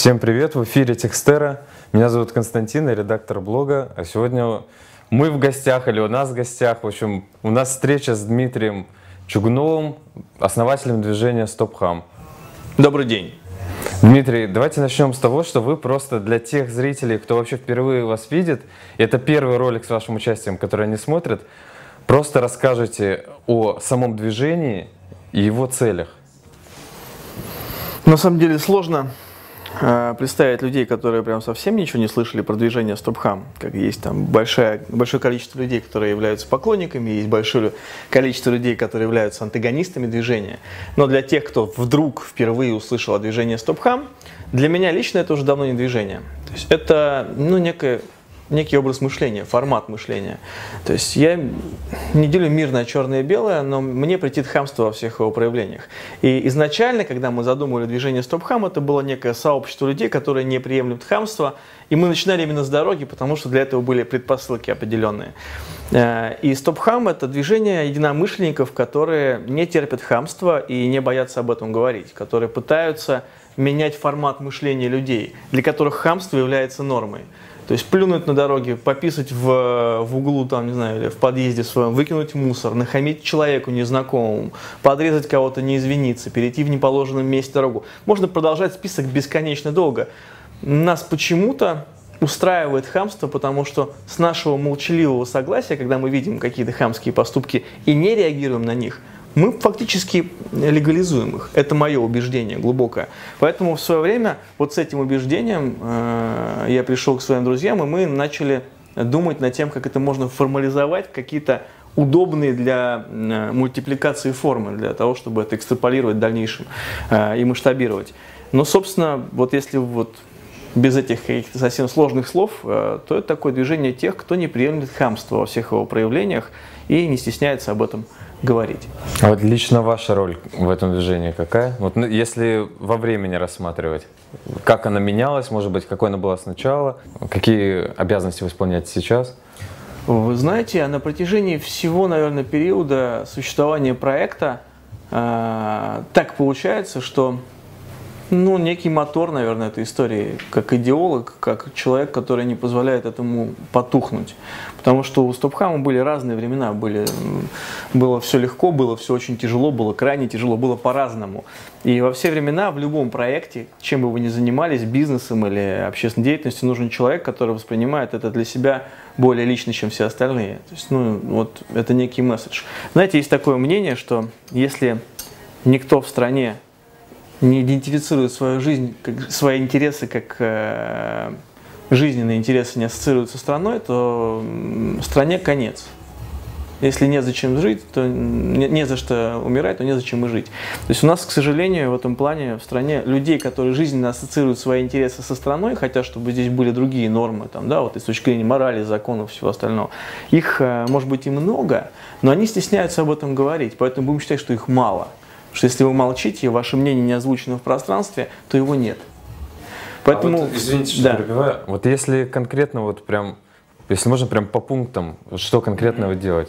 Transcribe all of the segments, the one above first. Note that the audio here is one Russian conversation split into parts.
Всем привет, в эфире Текстера. Меня зовут Константин, я редактор блога. А сегодня мы в гостях, или у нас в гостях. В общем, у нас встреча с Дмитрием Чугуновым, основателем движения «Стопхам». Добрый день. Дмитрий, давайте начнем с того, что вы просто для тех зрителей, кто вообще впервые вас видит, это первый ролик с вашим участием, который они смотрят, просто расскажете о самом движении и его целях. На самом деле сложно представить людей, которые прям совсем ничего не слышали про движение Стопхам. Как есть там большое, большое количество людей, которые являются поклонниками, есть большое количество людей, которые являются антагонистами движения. Но для тех, кто вдруг впервые услышал о движении Стопхам, для меня лично это уже давно не движение. То есть это ну, некое некий образ мышления, формат мышления. То есть я не делю мир на черное и белое, но мне претит хамство во всех его проявлениях. И изначально, когда мы задумывали движение Стоп-Хам, это было некое сообщество людей, которые не приемлют хамство, и мы начинали именно с дороги, потому что для этого были предпосылки определенные. Э, и Стоп-Хам – это движение единомышленников, которые не терпят хамства и не боятся об этом говорить, которые пытаются менять формат мышления людей, для которых хамство является нормой. То есть плюнуть на дороге, пописать в, в углу, там, не знаю, или в подъезде своем, выкинуть мусор, нахамить человеку незнакомому, подрезать кого-то, не извиниться, перейти в неположенном месте дорогу. Можно продолжать список бесконечно долго. Нас почему-то устраивает хамство, потому что с нашего молчаливого согласия, когда мы видим какие-то хамские поступки и не реагируем на них – мы фактически легализуем их. Это мое убеждение глубокое. Поэтому в свое время вот с этим убеждением э, я пришел к своим друзьям, и мы начали думать над тем, как это можно формализовать, какие-то удобные для э, мультипликации формы, для того, чтобы это экстраполировать в дальнейшем э, и масштабировать. Но, собственно, вот если вот без этих совсем сложных слов, э, то это такое движение тех, кто не приемлет хамство во всех его проявлениях и не стесняется об этом говорить. А вот лично ваша роль в этом движении какая? Вот ну, если во времени рассматривать, как она менялась, может быть, какой она была сначала, какие обязанности вы исполняете сейчас? Вы знаете, на протяжении всего, наверное, периода существования проекта э, так получается, что ну, некий мотор, наверное, этой истории, как идеолог, как человек, который не позволяет этому потухнуть. Потому что у Стопхама были разные времена, были, было все легко, было все очень тяжело, было крайне тяжело, было по-разному. И во все времена в любом проекте, чем бы вы ни занимались, бизнесом или общественной деятельностью, нужен человек, который воспринимает это для себя более лично, чем все остальные. То есть, ну, вот это некий месседж. Знаете, есть такое мнение, что если никто в стране не идентифицирует свою жизнь, как, свои интересы как э, жизненные интересы не ассоциируют со страной, то стране конец. Если не зачем жить, то не, не за что умирать, то не зачем и жить. То есть у нас, к сожалению, в этом плане в стране людей, которые жизненно ассоциируют свои интересы со страной, хотят, чтобы здесь были другие нормы, там, да, вот и с точки зрения морали, законов, всего остального. Их, э, может быть, и много, но они стесняются об этом говорить, поэтому будем считать, что их мало – что если вы молчите, ваше мнение не озвучено в пространстве, то его нет. Поэтому, а вот, извините, что да. перебиваю. Вот если конкретно вот прям, если можно прям по пунктам, что конкретного делать?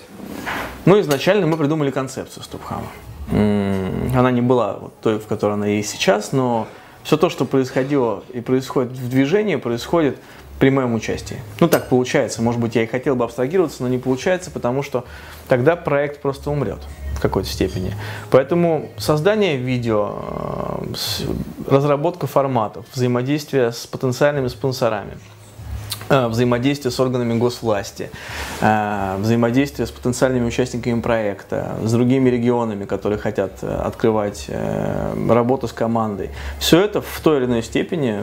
Ну, изначально мы придумали концепцию Стопхама. Она не была вот той, в которой она есть сейчас, но все то, что происходило и происходит в движении, происходит при моем участии. Ну, так получается. Может быть, я и хотел бы абстрагироваться, но не получается, потому что тогда проект просто умрет в какой-то степени. Поэтому создание видео, э, разработка форматов, взаимодействие с потенциальными спонсорами, э, взаимодействие с органами госвласти, э, взаимодействие с потенциальными участниками проекта, с другими регионами, которые хотят открывать, работу с командой. Все это в той или иной степени,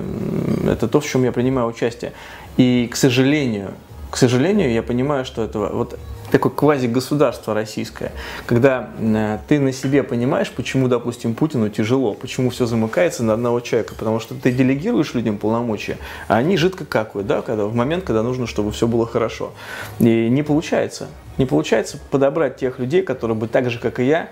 это то, в чем я принимаю участие. И, к сожалению, к сожалению, я понимаю, что это вот такое квази-государство российское, когда э, ты на себе понимаешь, почему, допустим, Путину тяжело, почему все замыкается на одного человека, потому что ты делегируешь людям полномочия, а они жидко какают, да, когда, в момент, когда нужно, чтобы все было хорошо. И не получается. Не получается подобрать тех людей, которые бы так же, как и я,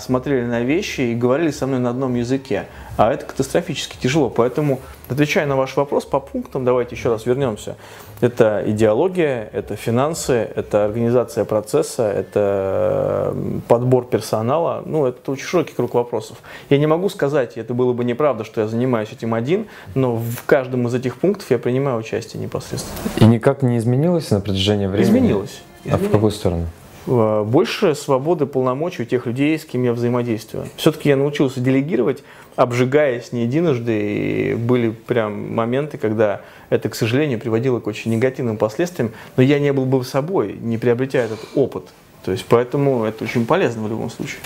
смотрели на вещи и говорили со мной на одном языке. А это катастрофически тяжело. Поэтому, отвечая на ваш вопрос по пунктам, давайте еще раз вернемся. Это идеология, это финансы, это организация процесса, это подбор персонала. Ну, это очень широкий круг вопросов. Я не могу сказать, это было бы неправда, что я занимаюсь этим один, но в каждом из этих пунктов я принимаю участие непосредственно. И никак не изменилось на протяжении времени? Изменилось. А в какую сторону? Э, больше свободы полномочий у тех людей, с кем я взаимодействую. Все-таки я научился делегировать, обжигаясь не единожды, и были прям моменты, когда это, к сожалению, приводило к очень негативным последствиям, но я не был бы собой, не приобретя этот опыт. То есть поэтому это очень полезно в любом случае.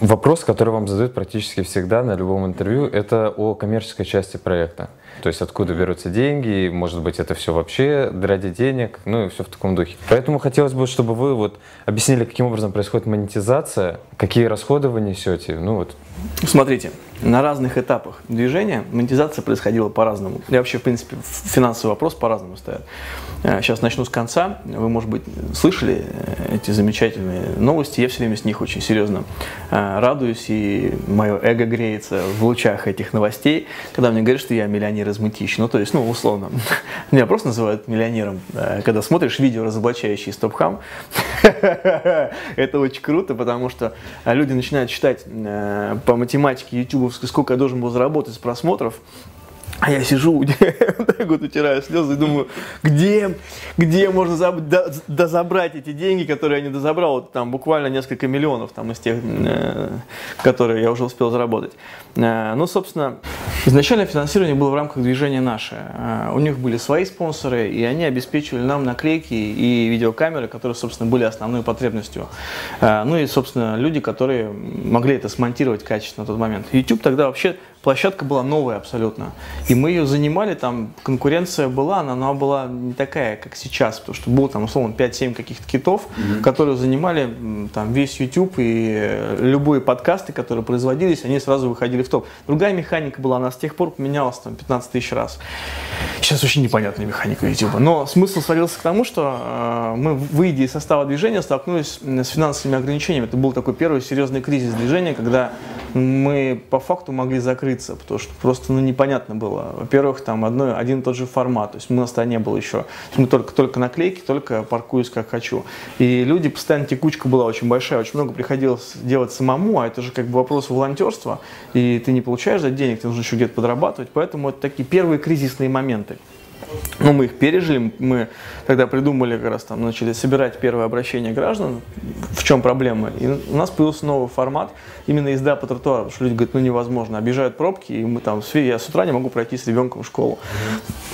Вопрос, который вам задают практически всегда на любом интервью, это о коммерческой части проекта. То есть откуда берутся деньги, может быть это все вообще ради денег, ну и все в таком духе. Поэтому хотелось бы, чтобы вы вот объяснили, каким образом происходит монетизация, какие расходы вы несете, ну вот. Смотрите, на разных этапах движения монетизация происходила по-разному. Я вообще, в принципе, финансовый вопрос по-разному стоят. Сейчас начну с конца. Вы, может быть, слышали э, эти замечательные новости. Я все время с них очень серьезно э, радуюсь, и мое эго греется в лучах этих новостей, когда мне говорят, что я миллионер из Мытищи. Ну, то есть, ну, условно. Меня просто называют миллионером. Э, когда смотришь видео, разоблачающие стоп-хам, это очень круто, потому что люди начинают считать по математике YouTube, сколько я должен был заработать с просмотров, а я сижу, так вот утираю слезы и думаю, где, где можно заб, до, дозабрать эти деньги, которые я не дозабрал, вот там буквально несколько миллионов там из тех, э, которые я уже успел заработать. Э, ну, собственно, изначально финансирование было в рамках движения «Наше». Э, у них были свои спонсоры, и они обеспечивали нам наклейки и видеокамеры, которые, собственно, были основной потребностью. Э, ну и, собственно, люди, которые могли это смонтировать качественно на тот момент. YouTube тогда вообще площадка была новая абсолютно. И мы ее занимали, там конкуренция была, но она была не такая, как сейчас, потому что было там, условно, 5-7 каких-то китов, mm-hmm. которые занимали там весь YouTube и любые подкасты, которые производились, они сразу выходили в топ. Другая механика была, она с тех пор поменялась там 15 тысяч раз. Сейчас очень непонятная механика YouTube. Но смысл сводился к тому, что э, мы, выйдя из состава движения, столкнулись с финансовыми ограничениями. Это был такой первый серьезный кризис движения, когда мы по факту могли закрыться, потому что просто ну, непонятно было. Во-первых, там одно, один и тот же формат, то есть у нас тогда не было еще. Мы только, только наклейки, только паркуюсь как хочу. И люди, постоянно текучка была очень большая, очень много приходилось делать самому, а это же как бы вопрос волонтерства, и ты не получаешь за денег, ты нужно еще где-то подрабатывать, поэтому это такие первые кризисные моменты. Но мы их пережили, мы тогда придумали, как раз там начали собирать первое обращение граждан, в чем проблема. И у нас появился новый формат, именно езда по тротуару, потому что люди говорят, ну невозможно, объезжают пробки, и мы там, я с утра не могу пройти с ребенком в школу.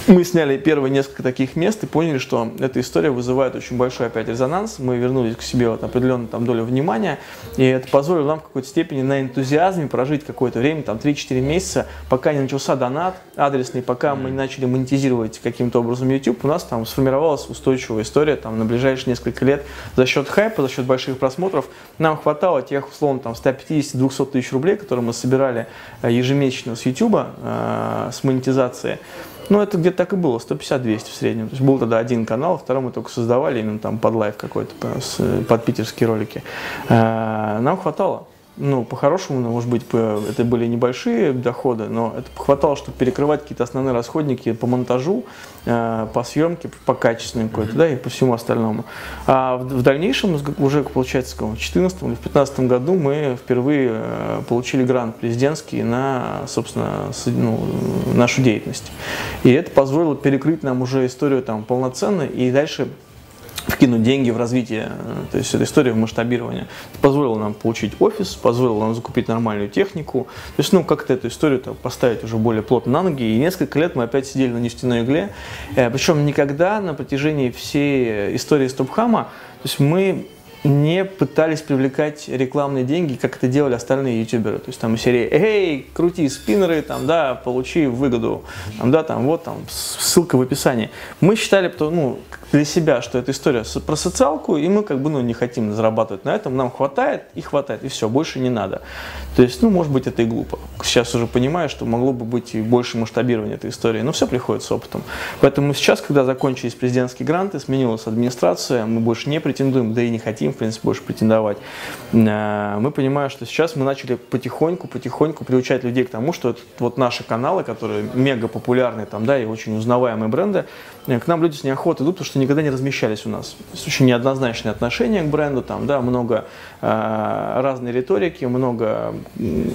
Мы сняли первые несколько таких мест и поняли, что эта история вызывает очень большой опять резонанс. Мы вернулись к себе вот определенную там долю внимания, и это позволило нам в какой-то степени на энтузиазме прожить какое-то время, там 3-4 месяца, пока не начался донат адресный, пока мы не начали монетизировать каким-то образом YouTube, у нас там сформировалась устойчивая история там на ближайшие несколько лет за счет хайпа, за счет больших просмотров. Нам хватало тех, условно, там 150-200 тысяч рублей, которые мы собирали э, ежемесячно с YouTube, э, с монетизацией. Ну, это где-то так и было, 150-200 в среднем. То есть был тогда один канал, второй мы только создавали именно там под live какой-то, под питерские ролики. Э, нам хватало ну, по-хорошему, ну, может быть, это были небольшие доходы, но это хватало, чтобы перекрывать какие-то основные расходники по монтажу, э, по съемке, по качественной какой-то, да, и по всему остальному. А в, в дальнейшем, уже, получается, в 2014 или в 2015 году мы впервые э, получили грант президентский на, собственно, ну, нашу деятельность. И это позволило перекрыть нам уже историю там полноценно и дальше вкинуть деньги в развитие, э, то есть эта история в масштабирование. позволило нам получить офис, позволило нам закупить нормальную технику, то есть, ну, как-то эту историю -то поставить уже более плотно на ноги, и несколько лет мы опять сидели на нефтяной игле, э, причем никогда на протяжении всей истории Стопхама, то есть мы не пытались привлекать рекламные деньги, как это делали остальные ютуберы. То есть там из серии «Эй, крути спиннеры, там, да, получи выгоду, там, да, там, вот, там, ссылка в описании». Мы считали, что, ну, для себя, что эта история про социалку, и мы как бы ну, не хотим зарабатывать на этом, нам хватает и хватает, и все, больше не надо. То есть, ну, может быть, это и глупо. Сейчас уже понимаю, что могло бы быть и больше масштабирования этой истории, но все приходит с опытом. Поэтому сейчас, когда закончились президентские гранты, сменилась администрация, мы больше не претендуем, да и не хотим, в принципе, больше претендовать. Э, мы понимаем, что сейчас мы начали потихоньку, потихоньку приучать людей к тому, что это вот наши каналы, которые мега популярные там, да, и очень узнаваемые бренды, э, к нам люди с неохотой идут, потому что никогда не размещались у нас. Есть очень неоднозначное отношение к бренду, там, да, много э, разной риторики, много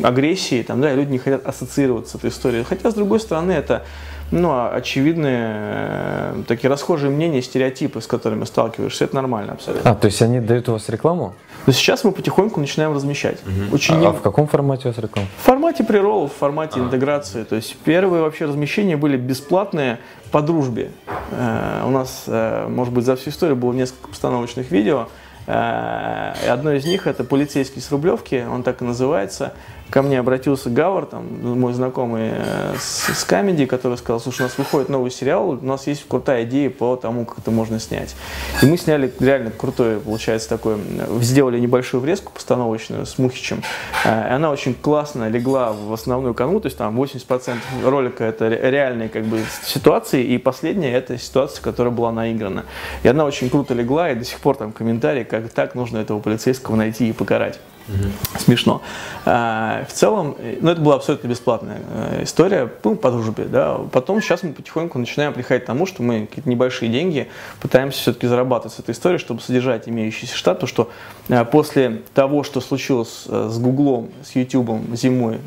агрессии, там, да, и люди не хотят ассоциироваться с этой историей. Хотя, с другой стороны, это ну, а очевидные э, такие расхожие мнения, стереотипы, с которыми сталкиваешься, это нормально абсолютно. А, то есть они дают у вас рекламу? Но сейчас мы потихоньку начинаем размещать. Угу. Очень а, не... а в каком формате у вас реклама? В формате приролов, в формате а. интеграции. То есть первые вообще размещения были бесплатные по дружбе. Э, у нас, э, может быть, за всю историю было несколько постановочных видео. Э, и одно из них это полицейский с Рублевки, он так и называется ко мне обратился Гавар, там, мой знакомый э, с, с Comedy, который сказал, слушай, у нас выходит новый сериал, у нас есть крутая идея по тому, как это можно снять. И мы сняли реально крутой, получается, такой, сделали небольшую врезку постановочную с Мухичем. Э, она очень классно легла в основную канву, то есть там 80% ролика это реальные как бы ситуации, и последняя это ситуация, которая была наиграна. И она очень круто легла, и до сих пор там комментарии, как так нужно этого полицейского найти и покарать. Угу. Смешно. А, в целом, ну, это была абсолютно бесплатная э, история, ну, по дружбе, да. Потом сейчас мы потихоньку начинаем приходить к тому, что мы какие-то небольшие деньги пытаемся все-таки зарабатывать с этой историей, чтобы содержать имеющийся штат, то что э, после того, что случилось э, с Гуглом, с Ютубом зимой,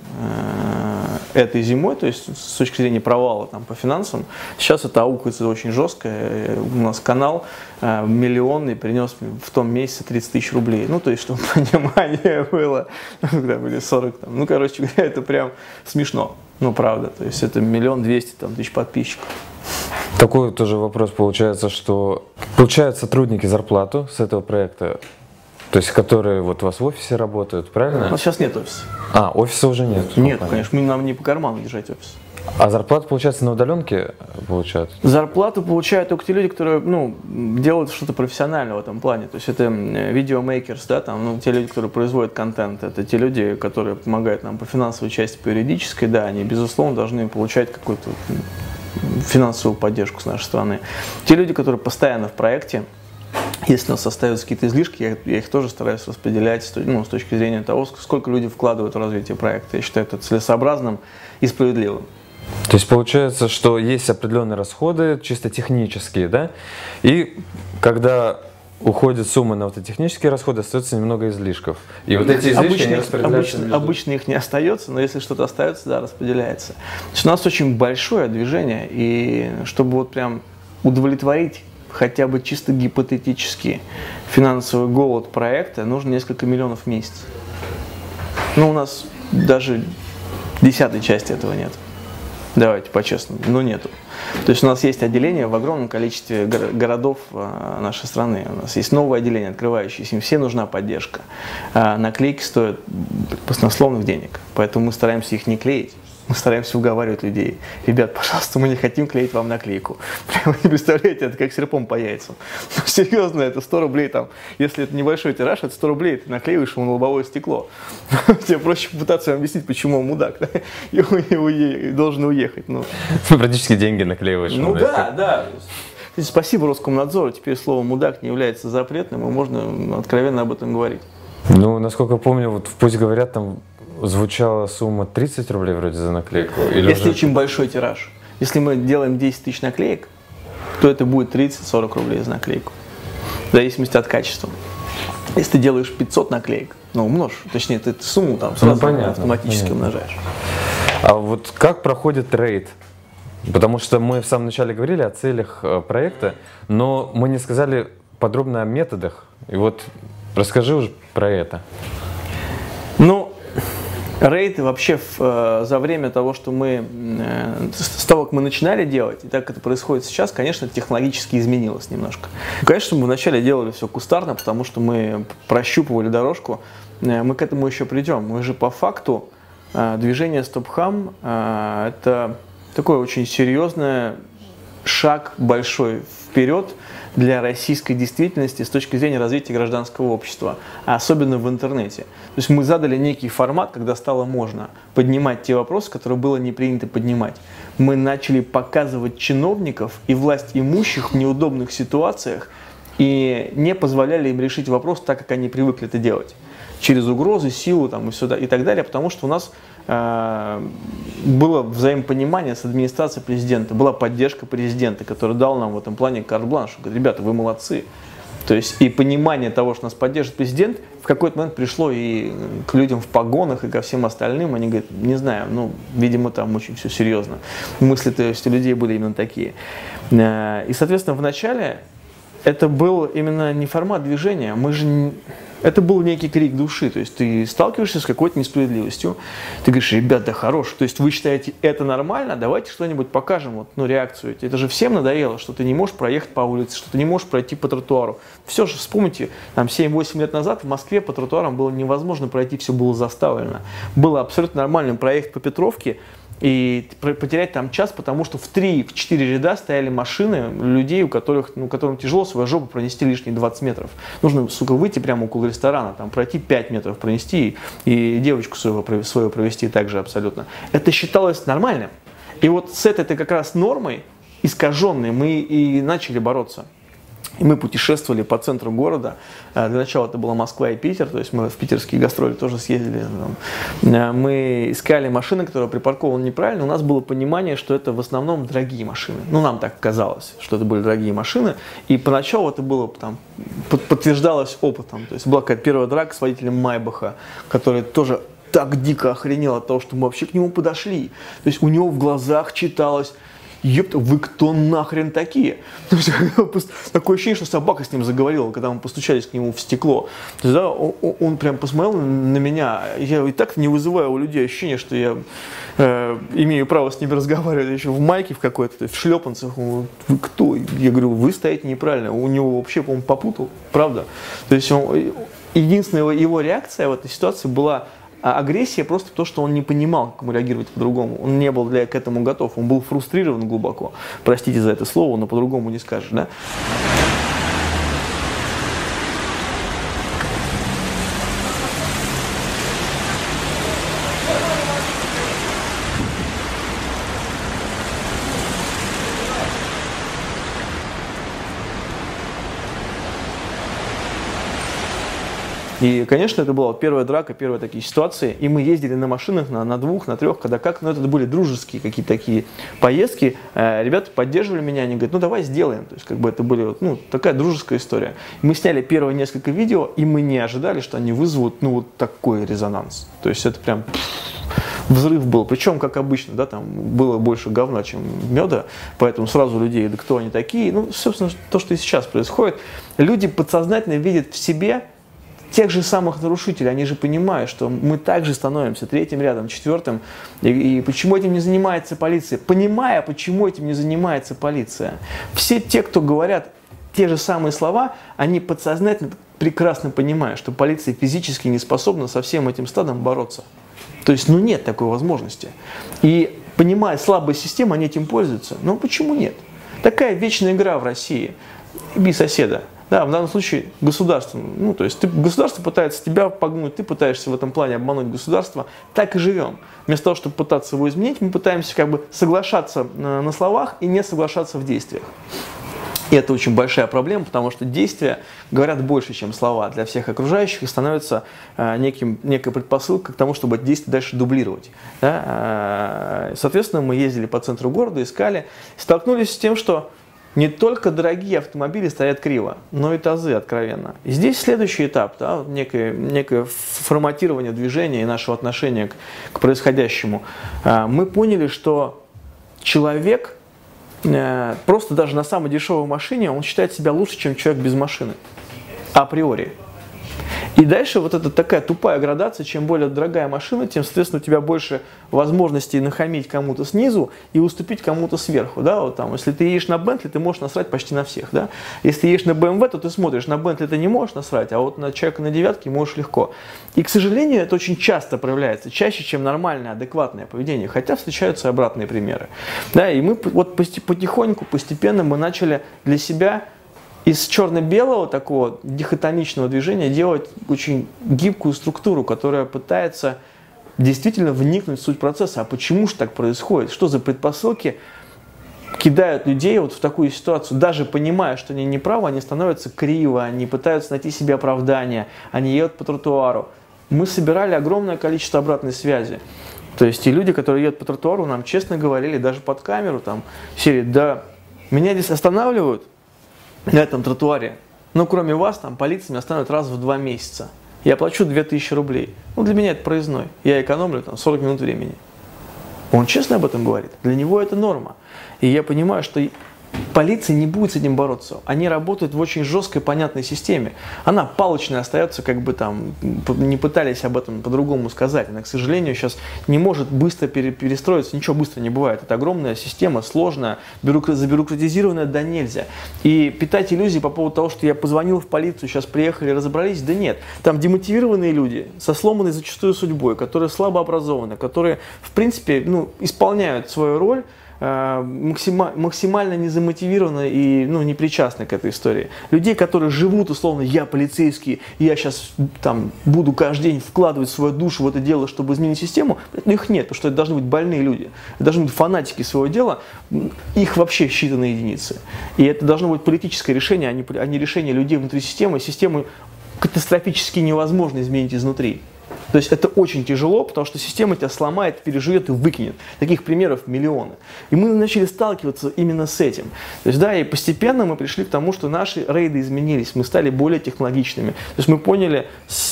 этой зимой, то есть с точки зрения провала там, по финансам, сейчас это аукается очень жестко. У нас канал миллионный принес в том месяце 30 тысяч рублей. Ну, то есть, чтобы понимание было, когда были 40 там. Ну, короче говоря, это прям смешно. Ну, правда. То есть это миллион двести там, тысяч подписчиков. Такой тоже вопрос получается, что получают сотрудники зарплату с этого проекта, то есть которые вот у вас в офисе работают, правильно? У нас сейчас нет офиса. А, офиса уже нет? Нет, конечно, нам не по карману держать офис. А зарплату, получается, на удаленке получают? Зарплату получают только те люди, которые ну, делают что-то профессиональное в этом плане. То есть это видеомейкерс, да, там, ну, те люди, которые производят контент. Это те люди, которые помогают нам по финансовой части, по юридической, да, они, безусловно, должны получать какую-то финансовую поддержку с нашей стороны. Те люди, которые постоянно в проекте, если у нас остаются какие-то излишки, я, я их тоже стараюсь распределять ну, с точки зрения того, сколько люди вкладывают в развитие проекта. Я считаю это целесообразным и справедливым. То есть получается, что есть определенные расходы, чисто технические, да, и когда уходит сумма на вот эти технические расходы, остается немного излишков. И вот эти излишки обычно, обычно, между... обычно их не остается, но если что-то остается, да, распределяется. То есть у нас очень большое движение, и чтобы вот прям удовлетворить хотя бы чисто гипотетически финансовый голод проекта, нужно несколько миллионов в месяц. Ну, у нас даже десятой части этого нет. Давайте по-честному. Но нету. То есть у нас есть отделение в огромном количестве городов а, нашей страны. У нас есть новые отделения, открывающиеся. Им все нужна поддержка. А наклейки стоят баснословных денег. Поэтому мы стараемся их не клеить мы стараемся уговаривать людей. Ребят, пожалуйста, мы не хотим клеить вам наклейку. Вы не представляете, это как серпом по яйцам. Ну, серьезно, это 100 рублей там. Если это небольшой тираж, это 100 рублей, ты наклеиваешь ему на лобовое стекло. Тебе проще попытаться объяснить, почему он мудак. Да? И, и, и должен уехать. Ну. Практически деньги наклеиваешь. Ну да, да. Спасибо Роскомнадзору, теперь слово «мудак» не является запретным, и можно откровенно об этом говорить. Ну, насколько помню, вот в «Пусть говорят» там звучала сумма 30 рублей вроде за наклейку? Или Если уже... очень большой тираж. Если мы делаем 10 тысяч наклеек, то это будет 30-40 рублей за наклейку. В зависимости от качества. Если ты делаешь 500 наклеек, ну, умножь, точнее, ты эту сумму там сразу ну, понятно, автоматически понятно. умножаешь. А вот как проходит рейд? Потому что мы в самом начале говорили о целях э, проекта, но мы не сказали подробно о методах. И вот расскажи уже про это. Ну, Рейты вообще в, э, за время того, что мы, э, с того, как мы начинали делать, и так это происходит сейчас, конечно, технологически изменилось немножко. Конечно, мы вначале делали все кустарно, потому что мы прощупывали дорожку. Э, мы к этому еще придем. Мы же по факту движение стоп-хам это такой очень серьезный шаг большой вперед для российской действительности с точки зрения развития гражданского общества, а особенно в интернете. То есть мы задали некий формат, когда стало можно поднимать те вопросы, которые было не принято поднимать. Мы начали показывать чиновников и власть имущих в неудобных ситуациях и не позволяли им решить вопрос так, как они привыкли это делать через угрозы, силу там, и, сюда, и так далее, потому что у нас было взаимопонимание с администрацией президента, была поддержка президента, который дал нам в этом плане карт-бланш. Говорит, ребята, вы молодцы. То есть и понимание того, что нас поддержит президент, в какой-то момент пришло и к людям в погонах, и ко всем остальным. Они говорят, не знаю, ну, видимо, там очень все серьезно. Мысли то есть у людей были именно такие. Э, и, соответственно, в начале это был именно не формат движения. Мы же это был некий крик души. То есть ты сталкиваешься с какой-то несправедливостью. Ты говоришь, ребята, хорош. То есть вы считаете это нормально? Давайте что-нибудь покажем, вот, ну, реакцию. Это же всем надоело, что ты не можешь проехать по улице, что ты не можешь пройти по тротуару. Все же, вспомните, там 7-8 лет назад в Москве по тротуарам было невозможно пройти, все было заставлено. Было абсолютно нормально проехать по Петровке, и потерять там час, потому что в 3-4 ряда стояли машины людей, у которых, ну, которым тяжело свою жопу пронести лишние 20 метров. Нужно, сука, выйти прямо около ресторана, там, пройти 5 метров, пронести и девочку свою, свою провести также абсолютно. Это считалось нормальным. И вот с этой как раз нормой искаженной мы и начали бороться. И мы путешествовали по центру города. Э, для начала это была Москва и Питер, то есть мы в питерские гастроли тоже съездили. Э, мы искали машины, которые припаркованы неправильно. У нас было понимание, что это в основном дорогие машины. Ну, нам так казалось, что это были дорогие машины. И поначалу это было там, подтверждалось опытом. То есть была какая-то первая драка с водителем Майбаха, который тоже так дико охренел от того, что мы вообще к нему подошли. То есть у него в глазах читалось ёпта, вы кто нахрен такие? Такое ощущение, что собака с ним заговорила, когда мы постучались к нему в стекло. То есть, да, он, он прям посмотрел на меня. Я и так не вызываю у людей ощущение, что я э, имею право с ними разговаривать еще в майке в какой-то, в шлепанцах. Вы кто? Я говорю, вы стоите неправильно. У него вообще, по-моему, попутал, правда. То есть он, единственная его реакция в этой ситуации была а агрессия просто то, что он не понимал, как ему реагировать по-другому. Он не был для, к этому готов, он был фрустрирован глубоко. Простите за это слово, но по-другому не скажешь, да? И, конечно, это была первая драка, первые такие ситуации. И мы ездили на машинах на, на двух, на трех, когда как. Но это были дружеские какие-то такие поездки. Э, ребята поддерживали меня, они говорят, ну давай сделаем. То есть как бы это были, ну, такая дружеская история. Мы сняли первые несколько видео, и мы не ожидали, что они вызовут, ну, вот такой резонанс. То есть это прям взрыв был. Причем, как обычно, да, там было больше говна, чем меда, поэтому сразу людей, да кто они такие, ну, собственно, то, что и сейчас происходит. Люди подсознательно видят в себе тех же самых нарушителей, они же понимают, что мы также становимся третьим рядом, четвертым. И, и почему этим не занимается полиция? Понимая, почему этим не занимается полиция. Все те, кто говорят те же самые слова, они подсознательно прекрасно понимают, что полиция физически не способна со всем этим стадом бороться. То есть, ну нет такой возможности. И понимая слабые системы, они этим пользуются. Но почему нет? Такая вечная игра в России. Би соседа. Да, в данном случае государство. Ну, то есть ты, государство пытается тебя погнуть, ты пытаешься в этом плане обмануть государство. Так и живем. Вместо того, чтобы пытаться его изменить, мы пытаемся как бы соглашаться э, на словах и не соглашаться в действиях. И это очень большая проблема, потому что действия говорят больше, чем слова для всех окружающих и становятся э, неким, некой предпосылкой к тому, чтобы это действие дальше дублировать. Да? Э, соответственно, мы ездили по центру города, искали, столкнулись с тем, что не только дорогие автомобили стоят криво, но и тазы откровенно. И здесь следующий этап, да, некое, некое форматирование движения и нашего отношения к, к происходящему. А, мы поняли, что человек э, просто даже на самой дешевой машине, он считает себя лучше, чем человек без машины. Априори. И дальше вот эта такая тупая градация, чем более дорогая машина, тем, соответственно, у тебя больше возможностей нахамить кому-то снизу и уступить кому-то сверху. Да? Вот там, если ты едешь на Бентли, ты можешь насрать почти на всех. Да? Если ты едешь на BMW, то ты смотришь, на Бентли ты не можешь насрать, а вот на человека на девятке можешь легко. И, к сожалению, это очень часто проявляется, чаще, чем нормальное, адекватное поведение, хотя встречаются обратные примеры. Да? И мы вот потихоньку, постепенно мы начали для себя из черно-белого такого дихотоничного движения делать очень гибкую структуру, которая пытается действительно вникнуть в суть процесса. А почему же так происходит? Что за предпосылки кидают людей вот в такую ситуацию, даже понимая, что они неправы, они становятся криво, они пытаются найти себе оправдание, они едут по тротуару. Мы собирали огромное количество обратной связи. То есть и люди, которые едут по тротуару, нам честно говорили, даже под камеру, там, серии, да, меня здесь останавливают на этом тротуаре, но кроме вас, там, полиция меня останавливает раз в два месяца. Я плачу 2000 рублей. Ну, для меня это проездной. Я экономлю там 40 минут времени. Он честно об этом говорит. Для него это норма. И я понимаю, что Полиция не будет с этим бороться. Они работают в очень жесткой, понятной системе. Она палочная остается, как бы там, не пытались об этом по-другому сказать. Она, к сожалению, сейчас не может быстро перестроиться. Ничего быстро не бывает. Это огромная система, сложная, бюрокра- забюрократизированная да нельзя. И питать иллюзии по поводу того, что я позвонил в полицию, сейчас приехали, разобрались, да нет. Там демотивированные люди со сломанной зачастую судьбой, которые слабо образованы, которые, в принципе, ну, исполняют свою роль, Э, максимально не замотивированы и ну, не причастны к этой истории. Людей, которые живут условно, я полицейский, я сейчас там буду каждый день вкладывать свою душу в это дело, чтобы изменить систему, ну, их нет, потому что это должны быть больные люди, это должны быть фанатики своего дела, их вообще считанные единицы. И это должно быть политическое решение, а не, а не решение людей внутри системы. Систему катастрофически невозможно изменить изнутри. То есть это очень тяжело, потому что система тебя сломает, переживет и выкинет. Таких примеров миллионы. И мы начали сталкиваться именно с этим. То есть да, и постепенно мы пришли к тому, что наши рейды изменились, мы стали более технологичными. То есть мы поняли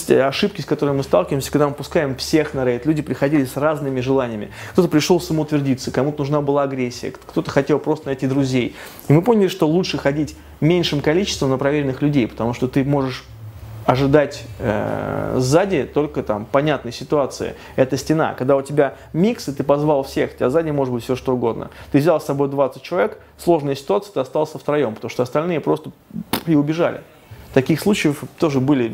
ошибки, с которыми мы сталкиваемся, когда мы пускаем всех на рейд. Люди приходили с разными желаниями. Кто-то пришел самоутвердиться, кому-то нужна была агрессия, кто-то хотел просто найти друзей. И мы поняли, что лучше ходить меньшим количеством на проверенных людей, потому что ты можешь ожидать э, сзади только там понятной ситуации. Это стена. Когда у тебя микс, и ты позвал всех, у тебя сзади может быть все что угодно. Ты взял с собой 20 человек, сложная ситуация, ты остался втроем, потому что остальные просто и убежали. Таких случаев тоже были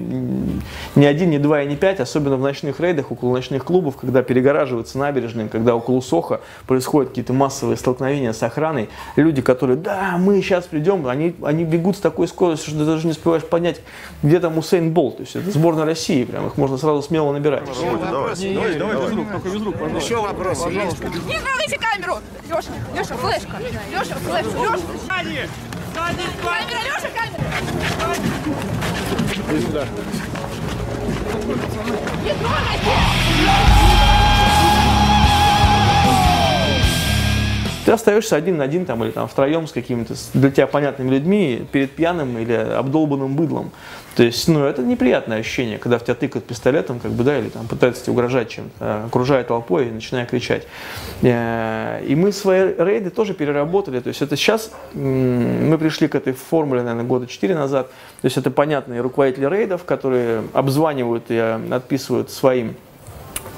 не один, не два и не пять, особенно в ночных рейдах, около ночных клубов, когда перегораживаются набережные, когда около Соха происходят какие-то массовые столкновения с охраной. Люди, которые, да, мы сейчас придем, они, они бегут с такой скоростью, что ты даже не успеваешь понять, где там Усейн Болт. То есть это сборная России, прям их можно сразу смело набирать. Давай, давай, Еще вопросы есть? Не трогайте камеру! Леша, Леша, флешка! Леша, флешка! Леша! Камера, Леша, камера! Иди сюда. Не трогайте! ты остаешься один на один там, или там втроем с какими-то для тебя понятными людьми перед пьяным или обдолбанным быдлом. То есть, ну, это неприятное ощущение, когда в тебя тыкают пистолетом, как бы, да, или там пытаются тебе угрожать чем-то, а, окружая толпой и начиная кричать. Э, и мы свои рейды тоже переработали. То есть, это сейчас мы пришли к этой формуле, наверное, года 4 назад. То есть, это понятные руководители рейдов, которые обзванивают и э, отписывают своим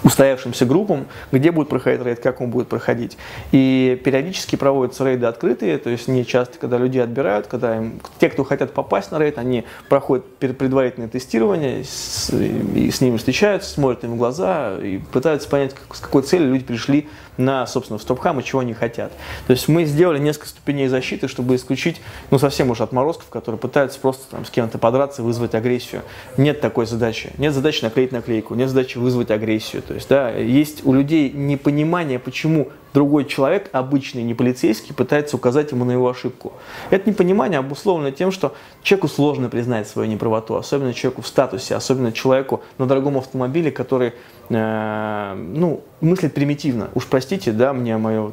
устоявшимся группам, где будет проходить рейд, как он будет проходить. И периодически проводятся рейды открытые, то есть не часто, когда людей отбирают, когда им, те, кто хотят попасть на рейд, они проходят предварительное тестирование, с, и с ними встречаются, смотрят им в глаза и пытаются понять, как, с какой целью люди пришли на, собственно, в стопхам и чего они хотят. То есть мы сделали несколько ступеней защиты, чтобы исключить, ну, совсем уж отморозков, которые пытаются просто там с кем-то подраться, вызвать агрессию. Нет такой задачи. Нет задачи наклеить наклейку, нет задачи вызвать агрессию. То есть, да, есть у людей непонимание, почему другой человек, обычный, не полицейский, пытается указать ему на его ошибку. Это непонимание обусловлено тем, что человеку сложно признать свою неправоту, особенно человеку в статусе, особенно человеку на дорогом автомобиле, который э, ну, мыслит примитивно. Уж простите, да, мне мое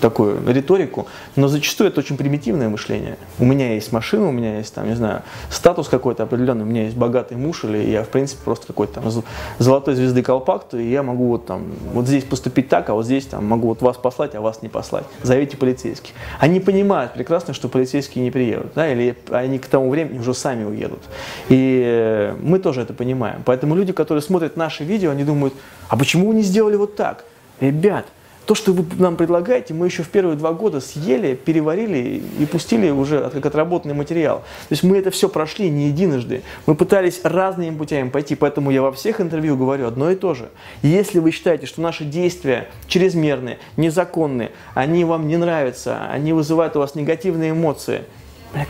такую риторику, но зачастую это очень примитивное мышление. У меня есть машина, у меня есть там, не знаю, статус какой-то определенный, у меня есть богатый муж, или я, в принципе, просто какой-то там золотой звезды колпак, то я могу вот там, вот здесь поступить так, а вот здесь там могу вот вас послать, а вас не послать. Зовите полицейских. Они понимают прекрасно, что полицейские не приедут, да, или они к тому времени уже сами уедут. И э, мы тоже это понимаем. Поэтому люди, которые смотрят наши видео, они думают, а почему вы не сделали вот так? Ребят, то, что вы нам предлагаете, мы еще в первые два года съели, переварили и пустили уже как отработанный материал. То есть мы это все прошли не единожды. Мы пытались разными путями пойти, поэтому я во всех интервью говорю одно и то же. Если вы считаете, что наши действия чрезмерные, незаконные, они вам не нравятся, они вызывают у вас негативные эмоции,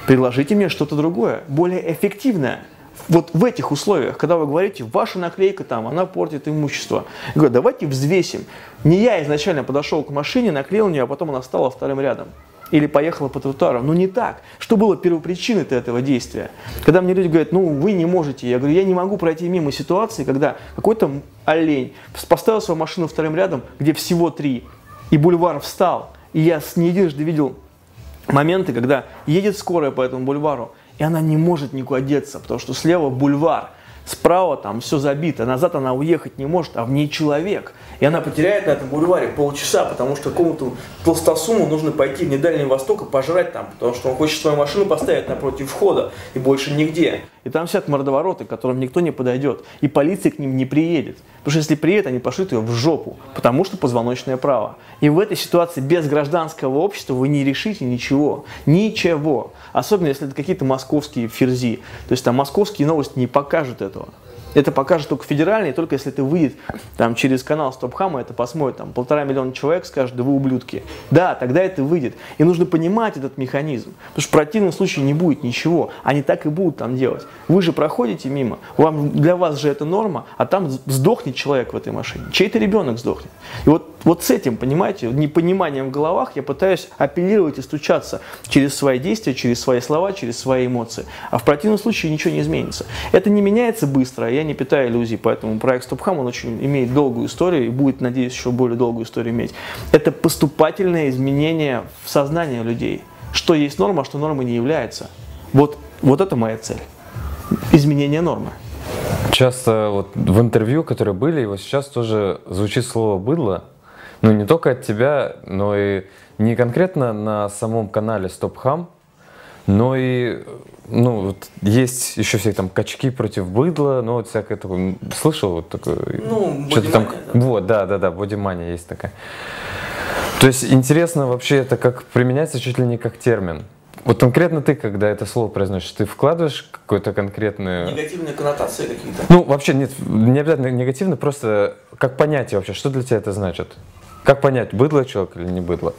предложите мне что-то другое, более эффективное. Вот в этих условиях, когда вы говорите, ваша наклейка там, она портит имущество. Я говорю, давайте взвесим. Не я изначально подошел к машине, наклеил нее, а потом она стала вторым рядом или поехала по тротуару. Но не так. Что было первопричиной этого действия? Когда мне люди говорят, ну вы не можете. Я говорю, я не могу пройти мимо ситуации, когда какой-то олень поставил свою машину вторым рядом, где всего три, и бульвар встал. И я не единожды видел моменты, когда едет скорая по этому бульвару, и она не может никуда деться, потому что слева бульвар, справа там все забито, назад она уехать не может, а в ней человек. И она потеряет на этом бульваре полчаса, потому что какому-то толстосуму нужно пойти в недальний восток и пожрать там, потому что он хочет свою машину поставить напротив входа и больше нигде. И там сидят мордовороты, к которым никто не подойдет, и полиция к ним не приедет. Потому что если приедет, они пошлют ее в жопу, потому что позвоночное право. И в этой ситуации без гражданского общества вы не решите ничего. Ничего. Особенно если это какие-то московские ферзи. То есть там московские новости не покажут этого. Это покажет только федеральный, только если это выйдет там, через канал Стопхама, это посмотрит там, полтора миллиона человек, скажет, да вы ублюдки. Да, тогда это выйдет. И нужно понимать этот механизм. Потому что в противном случае не будет ничего. Они так и будут там делать. Вы же проходите мимо, вам, для вас же это норма, а там сдохнет человек в этой машине. Чей-то ребенок сдохнет. И вот, вот с этим, понимаете, непониманием в головах я пытаюсь апеллировать и стучаться через свои действия, через свои слова, через свои эмоции. А в противном случае ничего не изменится. Это не меняется быстро, а я не питаю иллюзий, поэтому проект Стопхам, он очень имеет долгую историю и будет, надеюсь, еще более долгую историю иметь. Это поступательное изменение в сознании людей. Что есть норма, а что нормой не является. Вот, вот это моя цель. Изменение нормы. Часто вот в интервью, которые были, вот сейчас тоже звучит слово «быдло». Ну, не только от тебя, но и не конкретно на самом канале Стопхам, но и ну, вот есть еще всякие там качки против быдла, ну, вот всякое такое. Слышал вот такое? Ну, что-то там. Да. Вот, да, да, да, бодимания есть такая. То есть интересно вообще это как применяется чуть ли не как термин. Вот конкретно ты, когда это слово произносишь, ты вкладываешь какое-то конкретное... Негативные коннотации какие-то? Ну, вообще нет, не обязательно негативно, просто как понятие вообще, что для тебя это значит? Как понять, быдло человек или не быдло?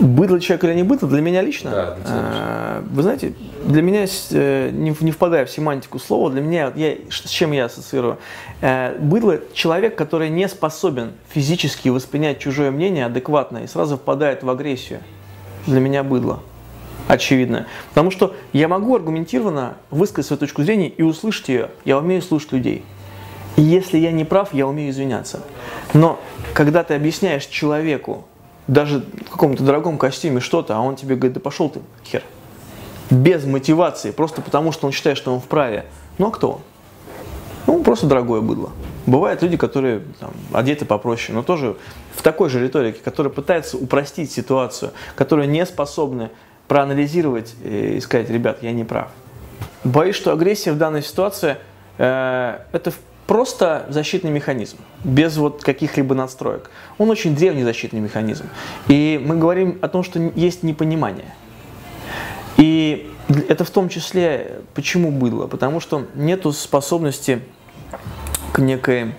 Быдло человек или не быдло, для меня лично, да, для а, вы знаете, для меня, э, не, не впадая в семантику слова, для меня, я, с чем я ассоциирую, э, быдло человек, который не способен физически воспринять чужое мнение адекватно и сразу впадает в агрессию. Для меня быдло. Очевидно. Потому что я могу аргументированно высказать свою точку зрения и услышать ее. Я умею слушать людей. И если я не прав, я умею извиняться. Но когда ты объясняешь человеку, даже в каком-то дорогом костюме что-то, а он тебе говорит, да пошел ты, хер. Без мотивации, просто потому что он считает, что он вправе. Ну а кто он? Ну, просто дорогое быдло. Бывают люди, которые там, одеты попроще, но тоже в такой же риторике, которые пытаются упростить ситуацию, которые не способны проанализировать и сказать, ребят, я не прав. Боюсь, что агрессия в данной ситуации э, это просто защитный механизм, без вот каких-либо надстроек. Он очень древний защитный механизм. И мы говорим о том, что есть непонимание. И это в том числе, почему было? Потому что нет способности к некой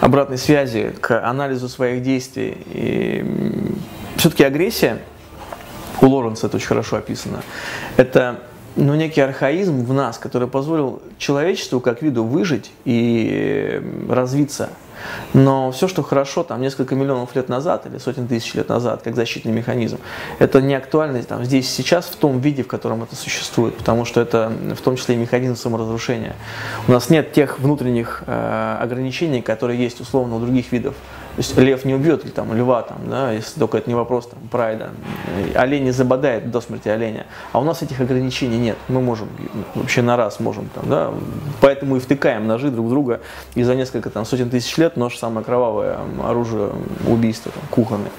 обратной связи, к анализу своих действий. И все-таки агрессия, у Лоренса это очень хорошо описано, это ну, некий архаизм в нас, который позволил человечеству как виду выжить и развиться. Но все, что хорошо там несколько миллионов лет назад или сотен тысяч лет назад, как защитный механизм, это не актуально там, здесь сейчас в том виде, в котором это существует, потому что это в том числе и механизм саморазрушения. У нас нет тех внутренних э, ограничений, которые есть условно у других видов. То есть лев не убьет или там льва, там, да, если только это не вопрос там, прайда. Олень не забодает до смерти оленя. А у нас этих ограничений нет. Мы можем, вообще на раз можем. Там, да, поэтому и втыкаем ножи друг друга. И за несколько там, сотен тысяч лет нож самое кровавое оружие убийства, там, кухонное.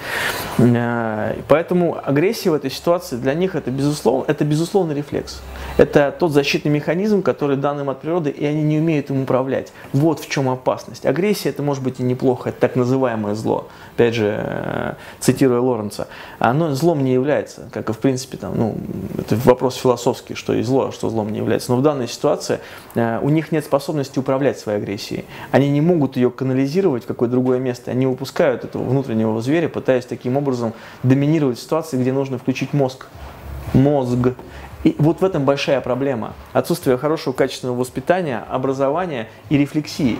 Э, поэтому агрессия в этой ситуации для них это безусловно, это безусловный рефлекс. Это тот защитный механизм, который дан им от природы, и они не умеют им управлять. Вот в чем опасность. Агрессия это может быть и неплохо, это так называемое называемое зло, опять же, э, цитируя Лоренца, оно злом не является, как и в принципе, там, ну, это вопрос философский, что и зло, а что злом не является. Но в данной ситуации э, у них нет способности управлять своей агрессией. Они не могут ее канализировать в какое-то другое место. Они выпускают этого внутреннего зверя, пытаясь таким образом доминировать в ситуации, где нужно включить мозг. мозг. И вот в этом большая проблема. Отсутствие хорошего качественного воспитания, образования и рефлексии.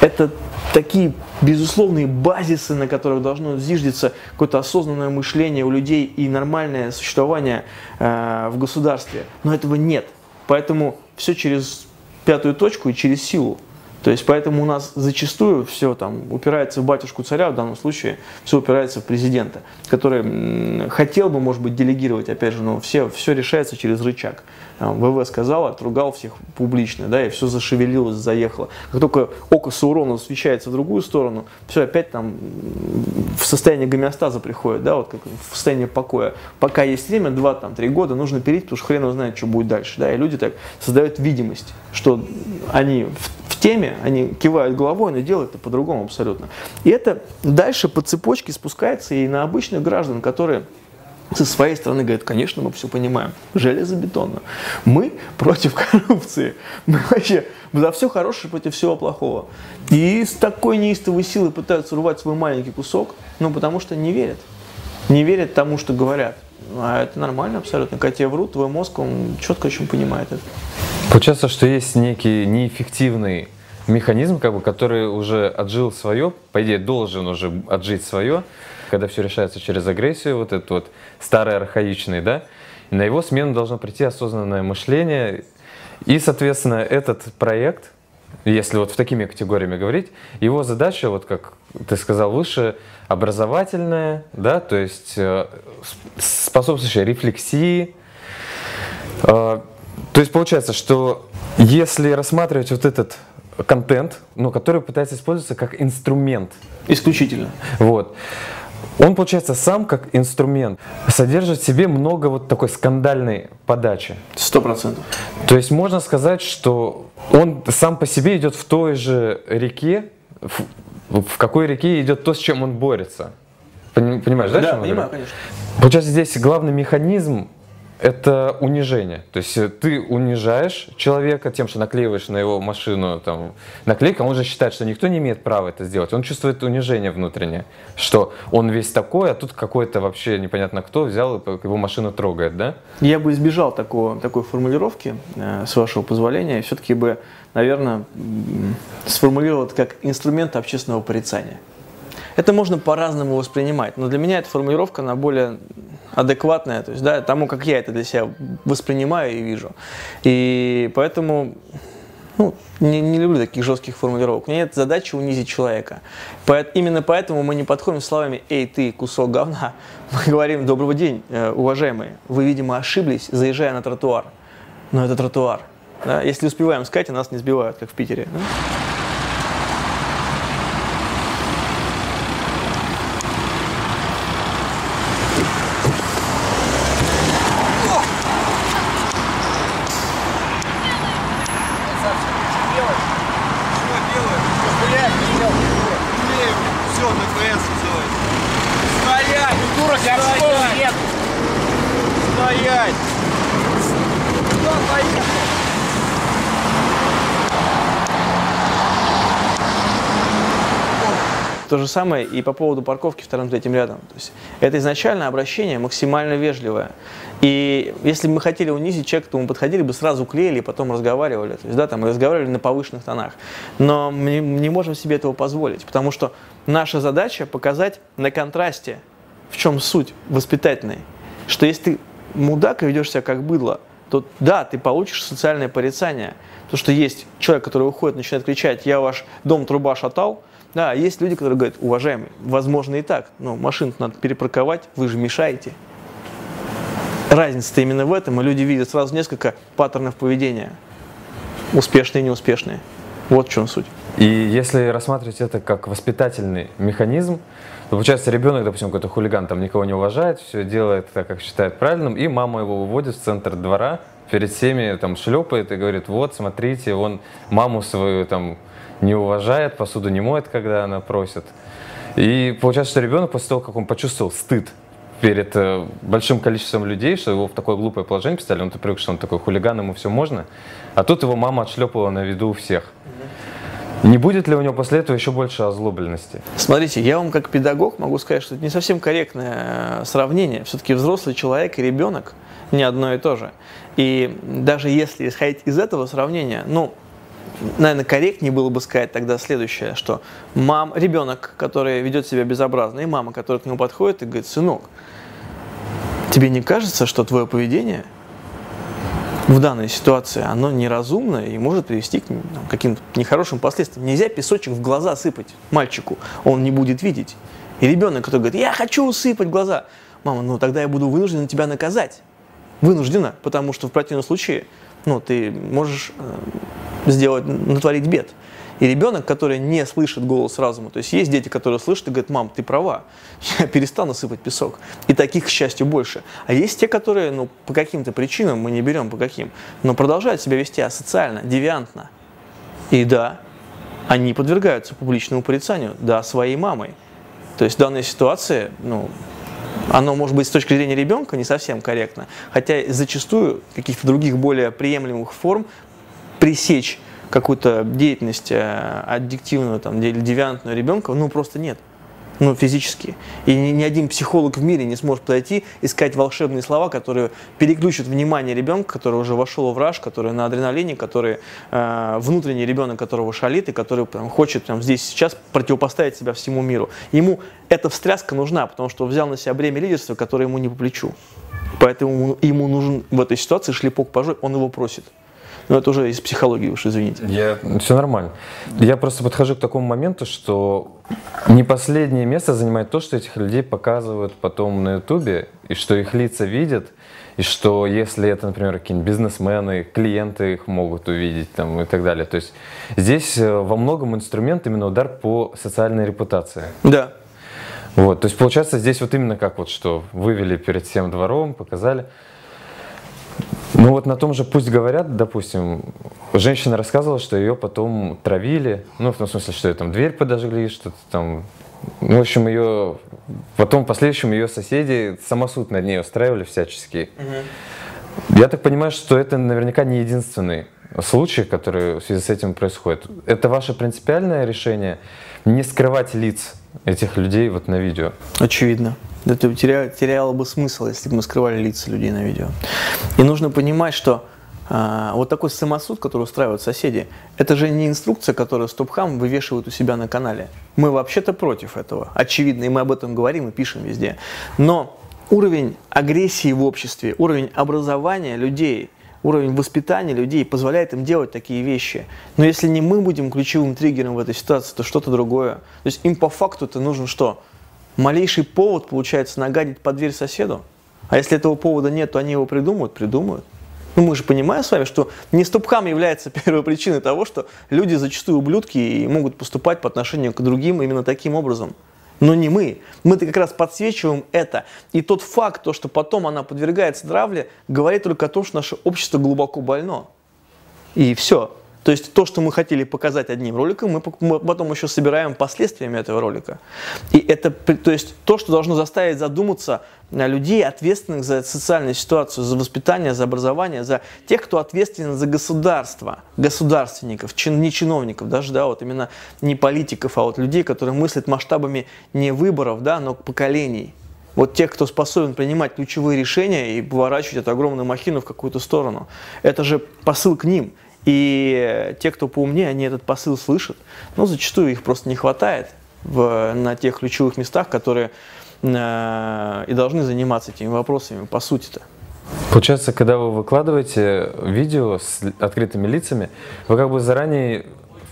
Это такие безусловные базисы, на которых должно зиждиться какое-то осознанное мышление у людей и нормальное существование э, в государстве. Но этого нет. Поэтому все через пятую точку и через силу. То есть поэтому у нас зачастую все там упирается в батюшку царя, в данном случае все упирается в президента, который хотел бы, может быть, делегировать, опять же, но все, все решается через рычаг. ВВ сказал, отругал всех публично, да, и все зашевелилось, заехало. Как только око Саурона освещается в другую сторону, все опять там в состояние гомеостаза приходит, да, вот как в состояние покоя. Пока есть время, 2-3 года, нужно перейти, потому что хрен его знает, что будет дальше, да, и люди так создают видимость, что они теме, они кивают головой, но делают это по-другому абсолютно. И это дальше по цепочке спускается и на обычных граждан, которые со своей стороны говорят, конечно, мы все понимаем, железобетонно. Мы против коррупции. Мы вообще за все хорошее против всего плохого. И с такой неистовой силой пытаются рвать свой маленький кусок, ну, потому что не верят. Не верят тому, что говорят. А это нормально абсолютно. Когда тебе врут, твой мозг, он четко очень понимает это. Получается, что есть некий неэффективный механизм, как бы, который уже отжил свое, по идее, должен уже отжить свое, когда все решается через агрессию, вот этот вот старый архаичный, да, на его смену должно прийти осознанное мышление. И, соответственно, этот проект, если вот в такими категориями говорить, его задача, вот как ты сказал выше, образовательная, да, то есть э, способствующая рефлексии. Э, то есть получается, что если рассматривать вот этот контент, ну, который пытается использоваться как инструмент. Исключительно. Вот. Он, получается, сам как инструмент содержит в себе много вот такой скандальной подачи. Сто процентов. То есть можно сказать, что он сам по себе идет в той же реке, в, в какой реке идет то, с чем он борется. Понимаешь, да? Да, понимаю, конечно. Получается, здесь главный механизм это унижение. То есть э, ты унижаешь человека тем, что наклеиваешь на его машину там, наклейку, а он же считает, что никто не имеет права это сделать. Он чувствует унижение внутреннее, что он весь такой, а тут какой-то вообще непонятно кто взял его машину трогает, да? Я бы избежал такого, такой формулировки, э, с вашего позволения, все-таки бы, наверное, сформулировал это как инструмент общественного порицания. Это можно по-разному воспринимать, но для меня эта формулировка, она более адекватная, то есть, да, тому, как я это для себя воспринимаю и вижу. И поэтому ну, не, не люблю таких жестких формулировок. У меня нет задачи унизить человека. Именно поэтому мы не подходим словами «Эй, ты, кусок говна». Мы говорим «Доброго день, э, уважаемые. Вы, видимо, ошиблись, заезжая на тротуар». Но это тротуар. Да? Если успеваем сказать, нас не сбивают, как в Питере. Да? Все, ДПС делает. Стоять! Ну, Придурок, я Стоять! Стоять! Куда поехал? То же самое и по поводу парковки вторым-третьим рядом. То есть это изначально обращение максимально вежливое. И если бы мы хотели унизить человека, то мы подходили бы сразу клеили, потом разговаривали. То есть, да, там разговаривали на повышенных тонах. Но мы не можем себе этого позволить, потому что наша задача показать на контрасте, в чем суть воспитательной. Что если ты мудак и ведешь себя как быдло, то да, ты получишь социальное порицание. То, что есть человек, который выходит, начинает кричать, я ваш дом труба шатал, да, есть люди, которые говорят, уважаемый, возможно и так, но машину надо перепарковать, вы же мешаете. Разница-то именно в этом, и люди видят сразу несколько паттернов поведения, успешные и неуспешные. Вот в чем суть. И если рассматривать это как воспитательный механизм, то получается ребенок, допустим, какой-то хулиган там никого не уважает, все делает так, как считает правильным, и мама его выводит в центр двора, перед всеми там шлепает и говорит, вот, смотрите, он маму свою там не уважает, посуду не моет, когда она просит. И получается, что ребенок после того, как он почувствовал стыд перед э, большим количеством людей, что его в такое глупое положение поставили, он-то привык, что он такой хулиган, ему все можно, а тут его мама отшлепала на виду у всех. Не будет ли у него после этого еще больше озлобленности? Смотрите, я вам как педагог могу сказать, что это не совсем корректное э, сравнение. Все-таки взрослый человек и ребенок не одно и то же. И даже если исходить из этого сравнения, ну, наверное, корректнее было бы сказать тогда следующее, что мам, ребенок, который ведет себя безобразно, и мама, которая к нему подходит и говорит, сынок, тебе не кажется, что твое поведение в данной ситуации, оно неразумно и может привести к каким-то нехорошим последствиям. Нельзя песочек в глаза сыпать мальчику, он не будет видеть. И ребенок, который говорит, я хочу усыпать глаза. Мама, ну тогда я буду вынужден тебя наказать. Вынуждена, потому что в противном случае ну, ты можешь э, сделать, натворить бед. И ребенок, который не слышит голос разума, то есть есть дети, которые слышат и говорят, мам, ты права, я перестану сыпать песок. И таких, к счастью, больше. А есть те, которые, ну, по каким-то причинам, мы не берем по каким, но продолжают себя вести асоциально, девиантно. И да, они подвергаются публичному порицанию, да, своей мамой. То есть в данной ситуации, ну, оно может быть с точки зрения ребенка не совсем корректно, хотя зачастую каких-то других более приемлемых форм пресечь какую-то деятельность э, аддиктивную там, или девиантную ребенка, ну просто нет. Ну, физически. И ни, ни один психолог в мире не сможет подойти, искать волшебные слова, которые переключат внимание ребенка, который уже вошел в раж, который на адреналине, который э, внутренний ребенок, которого шалит и который прям, хочет прям, здесь сейчас противопоставить себя всему миру. Ему эта встряска нужна, потому что взял на себя бремя лидерства, которое ему не по плечу. Поэтому ему нужен в этой ситуации шлепок по он его просит. Но это уже из психологии уж, извините. Я... Все нормально. Я просто подхожу к такому моменту, что не последнее место занимает то, что этих людей показывают потом на Ютубе, и что их лица видят, и что если это, например, какие-нибудь бизнесмены, клиенты их могут увидеть там, и так далее. То есть здесь э, во многом инструмент именно удар по социальной репутации. Да. Вот, то есть получается здесь вот именно как вот что вывели перед всем двором, показали. Ну вот на том же пусть говорят, допустим, женщина рассказывала, что ее потом травили, ну в том смысле, что ее там дверь подожгли, что-то там, ну, в общем, ее, потом в последующем ее соседи самосуд над ней устраивали всячески. Угу. Я так понимаю, что это наверняка не единственный случай, который в связи с этим происходит. Это ваше принципиальное решение не скрывать лиц этих людей вот на видео? Очевидно. Это теряло, теряло бы смысл, если бы мы скрывали лица людей на видео. И нужно понимать, что а, вот такой самосуд, который устраивают соседи, это же не инструкция, которую Стопхам вывешивает у себя на канале. Мы вообще-то против этого, очевидно, и мы об этом говорим и пишем везде. Но уровень агрессии в обществе, уровень образования людей, уровень воспитания людей позволяет им делать такие вещи. Но если не мы будем ключевым триггером в этой ситуации, то что-то другое. То есть им по факту это нужен что? Малейший повод, получается, нагадить под дверь соседу. А если этого повода нет, то они его придумают, придумают. Ну, мы же понимаем с вами, что не стопхам является первой причиной того, что люди зачастую ублюдки и могут поступать по отношению к другим именно таким образом. Но не мы. Мы-то как раз подсвечиваем это. И тот факт, то, что потом она подвергается травле, говорит только о том, что наше общество глубоко больно. И все. То есть то, что мы хотели показать одним роликом, мы потом еще собираем последствиями этого ролика. И это то, есть то, что должно заставить задуматься людей, ответственных за социальную ситуацию, за воспитание, за образование, за тех, кто ответственен за государство, государственников, чин, не чиновников, даже, да, вот именно не политиков, а вот людей, которые мыслят масштабами не выборов, да, но поколений. Вот тех, кто способен принимать ключевые решения и поворачивать эту огромную махину в какую-то сторону. Это же посыл к ним – и те, кто поумнее, они этот посыл слышат, но зачастую их просто не хватает в, на тех ключевых местах, которые э, и должны заниматься этими вопросами, по сути-то. Получается, когда вы выкладываете видео с открытыми лицами, вы как бы заранее,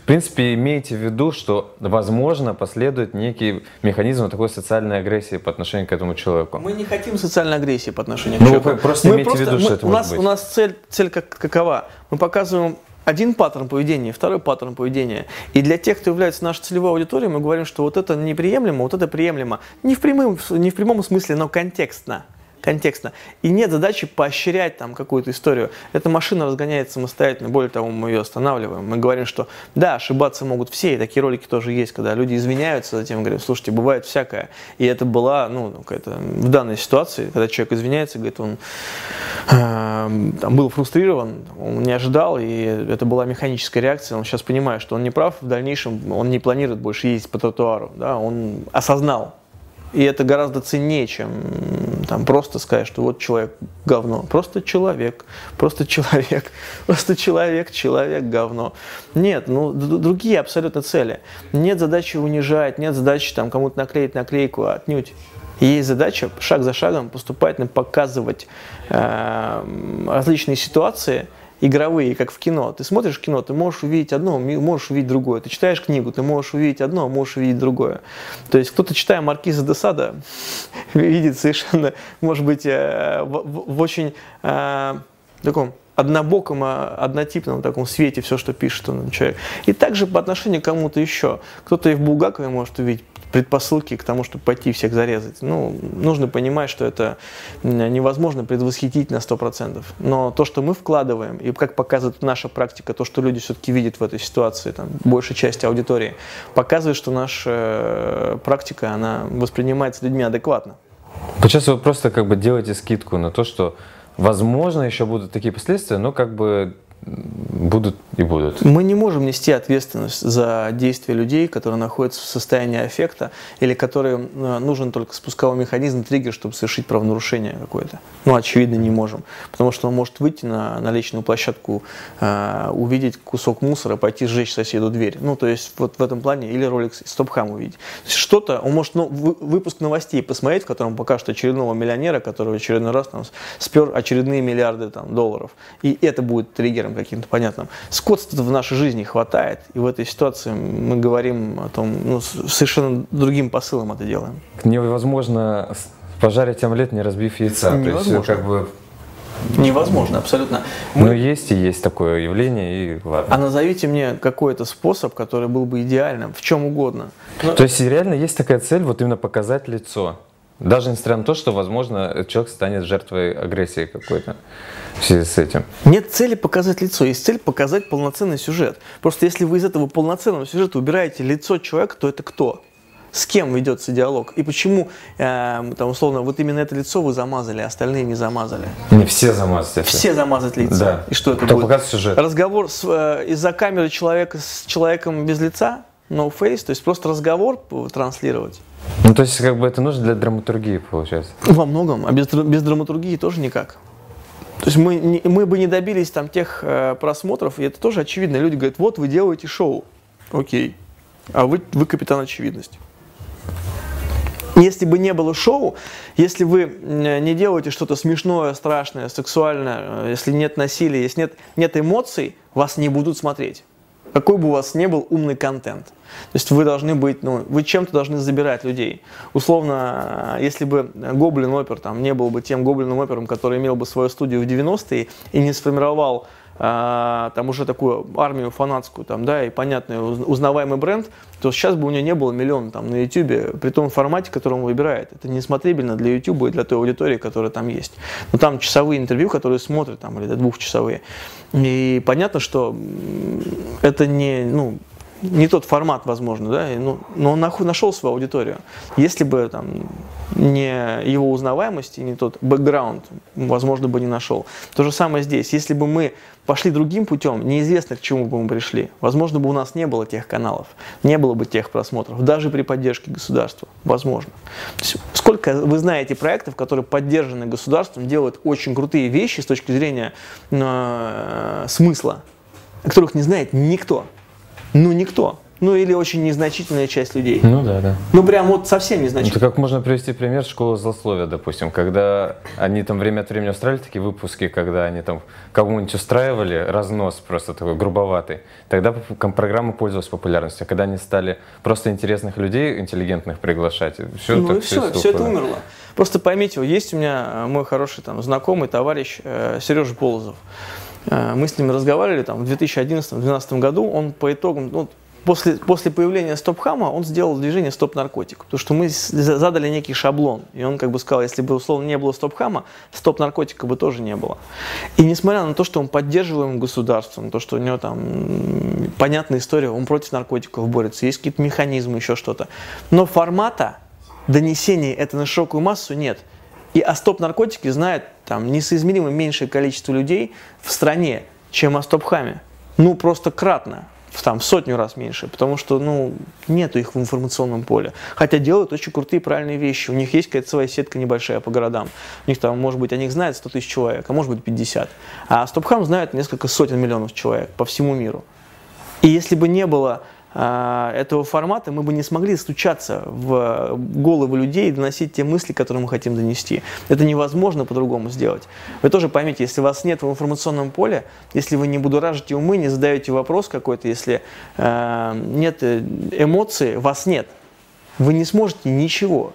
в принципе, имеете в виду, что, возможно, последует некий механизм такой социальной агрессии по отношению к этому человеку. Мы не хотим социальной агрессии по отношению к ну, человеку. Вы просто мы имеете просто, в виду, мы, что это у нас, быть. У нас цель, цель как, какова? Мы показываем один паттерн поведения, второй паттерн поведения. И для тех, кто является нашей целевой аудиторией, мы говорим, что вот это неприемлемо, вот это приемлемо. Не в, прямом, не в прямом смысле, но контекстно. Контекстно. И нет задачи поощрять там какую-то историю. Эта машина разгоняется самостоятельно, более того, мы ее останавливаем. Мы говорим, что да, ошибаться могут все, и такие ролики тоже есть, когда люди извиняются, затем говорят, слушайте, бывает всякое. И это была, ну, какая-то в данной ситуации, когда человек извиняется, говорит, он э, там, был фрустрирован, он не ожидал, и это была механическая реакция, он сейчас понимает, что он не прав, в дальнейшем он не планирует больше ездить по тротуару, да, он осознал, и это гораздо ценнее, чем там, просто сказать, что вот человек говно. Просто человек, просто человек, просто человек, человек говно. Нет, ну другие абсолютно цели. Нет задачи унижать, нет задачи там кому-то наклеить наклейку, отнюдь. Есть задача шаг за шагом поступательно показывать э, различные ситуации, игровые, как в кино. Ты смотришь кино, ты можешь увидеть одно, можешь увидеть другое. Ты читаешь книгу, ты можешь увидеть одно, можешь увидеть другое. То есть кто-то, читая Маркиза де Сада, видит совершенно, может быть, э, в, в очень э, таком однобоком, а, однотипном таком свете все, что пишет он человек. И также по отношению к кому-то еще. Кто-то и в Булгакове может увидеть предпосылки к тому, чтобы пойти всех зарезать. Ну, нужно понимать, что это невозможно предвосхитить на 100%. Но то, что мы вкладываем, и как показывает наша практика, то, что люди все-таки видят в этой ситуации, там, большая часть аудитории, показывает, что наша э, практика, она воспринимается людьми адекватно. Сейчас вы просто как бы делаете скидку на то, что возможно еще будут такие последствия, но как бы будут и будут. Мы не можем нести ответственность за действия людей, которые находятся в состоянии аффекта или которым э, нужен только спусковой механизм, триггер, чтобы совершить правонарушение какое-то. Ну, очевидно, не можем. Потому что он может выйти на, на личную площадку, э, увидеть кусок мусора, пойти сжечь соседу дверь. Ну, то есть вот в этом плане, или ролик стоп-хам увидеть. Что-то, он может ну, выпуск новостей посмотреть, в котором покажут очередного миллионера, который в очередной раз там спер очередные миллиарды там, долларов. И это будет триггером каким-то понятным. Скотства в нашей жизни хватает, и в этой ситуации мы говорим о том, ну, совершенно другим посылом это делаем. Невозможно пожарить омлет, не разбив яйца. Невозможно. То есть, как бы Невозможно, абсолютно. Мы... Но есть и есть такое явление, и ладно. А назовите мне какой-то способ, который был бы идеальным, в чем угодно. Но... То есть реально есть такая цель, вот именно показать лицо. Даже несмотря на то, что, возможно, человек станет жертвой агрессии какой-то в связи с этим. Нет цели показать лицо, есть цель показать полноценный сюжет. Просто если вы из этого полноценного сюжета убираете лицо человека, то это кто? С кем ведется диалог? И почему, э, там, условно, вот именно это лицо вы замазали, а остальные не замазали? Не все замазать. Все замазать лица. Да. И что это Кто будет? показывает сюжет. Разговор с, э, из-за камеры человека с человеком без лица? No face? То есть просто разговор транслировать? Ну, то есть, как бы это нужно для драматургии, получается? Во многом. А без, без драматургии тоже никак. То есть мы, мы бы не добились там тех э, просмотров, и это тоже очевидно. Люди говорят, вот вы делаете шоу. Окей. А вы, вы капитан очевидность. Если бы не было шоу, если вы не делаете что-то смешное, страшное, сексуальное, э, если нет насилия, если нет, нет эмоций, вас не будут смотреть какой бы у вас ни был умный контент. То есть вы должны быть, ну, вы чем-то должны забирать людей. Условно, если бы Гоблин Опер там не был бы тем Гоблином Опером, который имел бы свою студию в 90-е и не сформировал а, там уже такую армию фанатскую, там, да, и понятный, узнаваемый бренд, то сейчас бы у него не было миллиона там на YouTube, при том формате, который он выбирает. Это не смотрибельно для YouTube и для той аудитории, которая там есть. Но там часовые интервью, которые смотрят, там, или двухчасовые. И понятно, что это не, ну, не тот формат, возможно, да, ну, но он нашел свою аудиторию. Если бы там не его узнаваемость и не тот бэкграунд, возможно, бы не нашел. То же самое здесь. Если бы мы пошли другим путем, неизвестно, к чему бы мы пришли. Возможно, бы у нас не было тех каналов, не было бы тех просмотров, даже при поддержке государства. Возможно. сколько вы знаете проектов, которые поддержаны государством, делают очень крутые вещи с точки зрения э, смысла, о которых не знает никто. Ну, никто. Ну, или очень незначительная часть людей. Ну, да, да. Ну, прям вот совсем незначительная. Это как можно привести пример школы злословия, допустим, когда они там время от времени устраивали такие выпуски, когда они там кому-нибудь устраивали разнос просто такой грубоватый, тогда программа пользовалась популярностью. А когда они стали просто интересных людей, интеллигентных приглашать, все ну, так и все, все, все это умерло. Просто поймите, есть у меня э, мой хороший там знакомый товарищ э, Сережа Полозов. Э, мы с ним разговаривали там в 2011-2012 году, он по итогам, ну, после, после появления стоп-хама он сделал движение стоп-наркотик. Потому что мы задали некий шаблон. И он как бы сказал, если бы, условно, не было стоп-хама, стоп-наркотика бы тоже не было. И несмотря на то, что он поддерживаем государством, то, что у него там понятная история, он против наркотиков борется, есть какие-то механизмы, еще что-то. Но формата донесения это на широкую массу нет. И о стоп-наркотике знает там несоизмеримо меньшее количество людей в стране, чем о стоп-хаме. Ну, просто кратно в, там, в сотню раз меньше, потому что ну, нету их в информационном поле. Хотя делают очень крутые правильные вещи. У них есть какая-то своя сетка небольшая по городам. У них там, может быть, о них знает 100 тысяч человек, а может быть 50. А Стопхам знает несколько сотен миллионов человек по всему миру. И если бы не было этого формата, мы бы не смогли стучаться в головы людей и доносить те мысли, которые мы хотим донести. Это невозможно по-другому сделать. Вы тоже поймите, если вас нет в информационном поле, если вы не будоражите умы, не задаете вопрос какой-то, если э, нет эмоций, вас нет, вы не сможете ничего.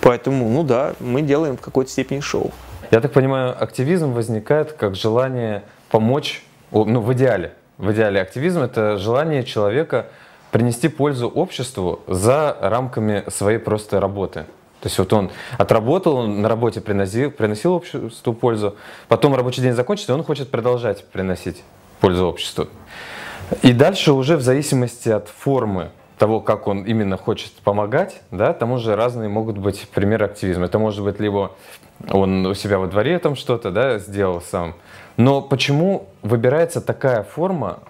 Поэтому, ну да, мы делаем в какой-то степени шоу. Я так понимаю, активизм возникает как желание помочь, ну, в идеале, в идеале активизм – это желание человека принести пользу обществу за рамками своей просто работы. То есть вот он отработал, он на работе приносил, приносил обществу пользу, потом рабочий день закончится, и он хочет продолжать приносить пользу обществу. И дальше уже в зависимости от формы того, как он именно хочет помогать, да, там уже разные могут быть примеры активизма. Это может быть либо он у себя во дворе там что-то да, сделал сам, но почему выбирается такая форма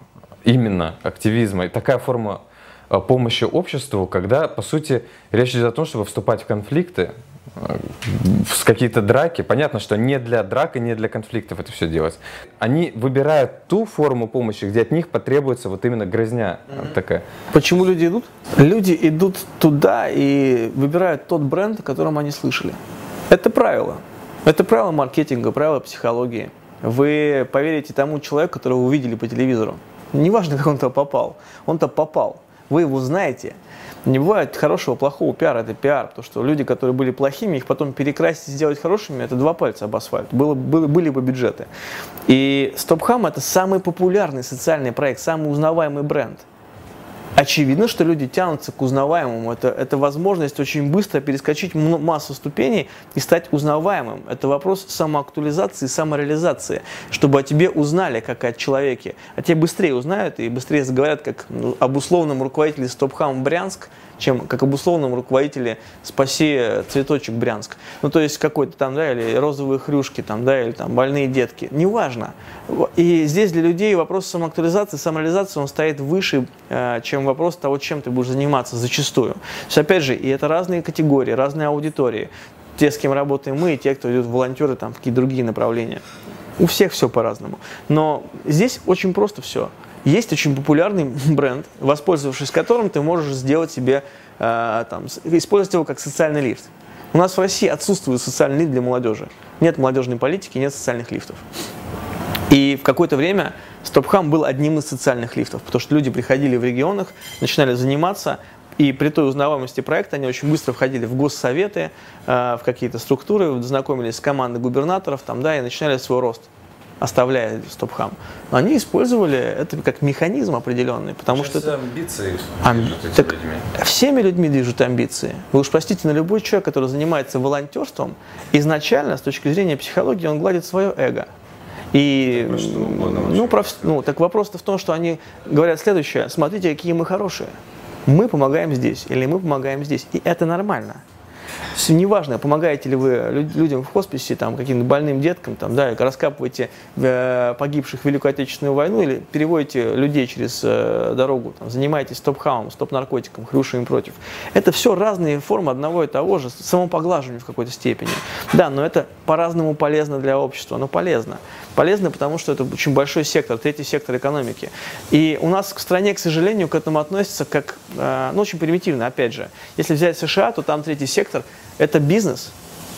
именно активизма и такая форма э, помощи обществу, когда, по сути, речь идет о том, чтобы вступать в конфликты, в какие-то драки. Понятно, что не для драк и не для конфликтов это все делать. Они выбирают ту форму помощи, где от них потребуется вот именно грызня mm-hmm. такая. Почему люди идут? Люди идут туда и выбирают тот бренд, о котором они слышали. Это правило. Это правило маркетинга, правило психологии вы поверите тому человеку, которого вы видели по телевизору. Неважно, как он туда попал. Он-то попал. Вы его знаете. Не бывает хорошего, плохого пиара, это пиар. Потому что люди, которые были плохими, их потом перекрасить и сделать хорошими, это два пальца об асфальт. Было, было, были бы бюджеты. И Стопхам это самый популярный социальный проект, самый узнаваемый бренд. Очевидно, что люди тянутся к узнаваемому. Это, это возможность очень быстро перескочить массу ступеней и стать узнаваемым. Это вопрос самоактуализации, самореализации, чтобы о тебе узнали, как о человеке. А тебе быстрее узнают и быстрее заговорят, как ну, об условном руководителе Стопхам Брянск, чем как об условном руководителе «Спаси цветочек Брянск». Ну, то есть какой-то там, да, или розовые хрюшки, там, да, или там больные детки. Неважно. И здесь для людей вопрос самоактуализации, самореализации, он стоит выше, э, чем вопрос того, чем ты будешь заниматься зачастую. То есть, опять же, и это разные категории, разные аудитории. Те, с кем работаем мы, и те, кто идет волонтеры, там, в какие-то другие направления. У всех все по-разному. Но здесь очень просто все. Есть очень популярный бренд, воспользовавшись которым ты можешь сделать себе, э, там, использовать его как социальный лифт. У нас в России отсутствует социальный лифт для молодежи. Нет молодежной политики, нет социальных лифтов. И в какое-то время Стопхам был одним из социальных лифтов, потому что люди приходили в регионах, начинали заниматься, и при той узнаваемости проекта они очень быстро входили в госсоветы, э, в какие-то структуры, знакомились с командой губернаторов там, да, и начинали свой рост оставляя стопхам. Но они использовали это как механизм определенный, потому Сейчас что... амбиции Ам... так людьми. Всеми людьми движут амбиции. Вы уж простите, на любой человек, который занимается волонтерством, изначально, с точки зрения психологии, он гладит свое эго. И, ну, про, ну, так вопрос-то в том, что они говорят следующее, смотрите, какие мы хорошие. Мы помогаем здесь, или мы помогаем здесь. И это нормально неважно, помогаете ли вы людям в хосписе, там, каким-то больным деткам, там, да, раскапываете э, погибших в Великую Отечественную войну или переводите людей через э, дорогу, там, занимаетесь стоп-хаумом, стоп-наркотиком, хрюшами против. Это все разные формы одного и того же, самопоглаживания в какой-то степени. Да, но это по-разному полезно для общества, оно полезно. Полезно, потому что это очень большой сектор, третий сектор экономики. И у нас в стране, к сожалению, к этому относятся как, э, ну, очень примитивно, опять же. Если взять США, то там третий сектор – это бизнес.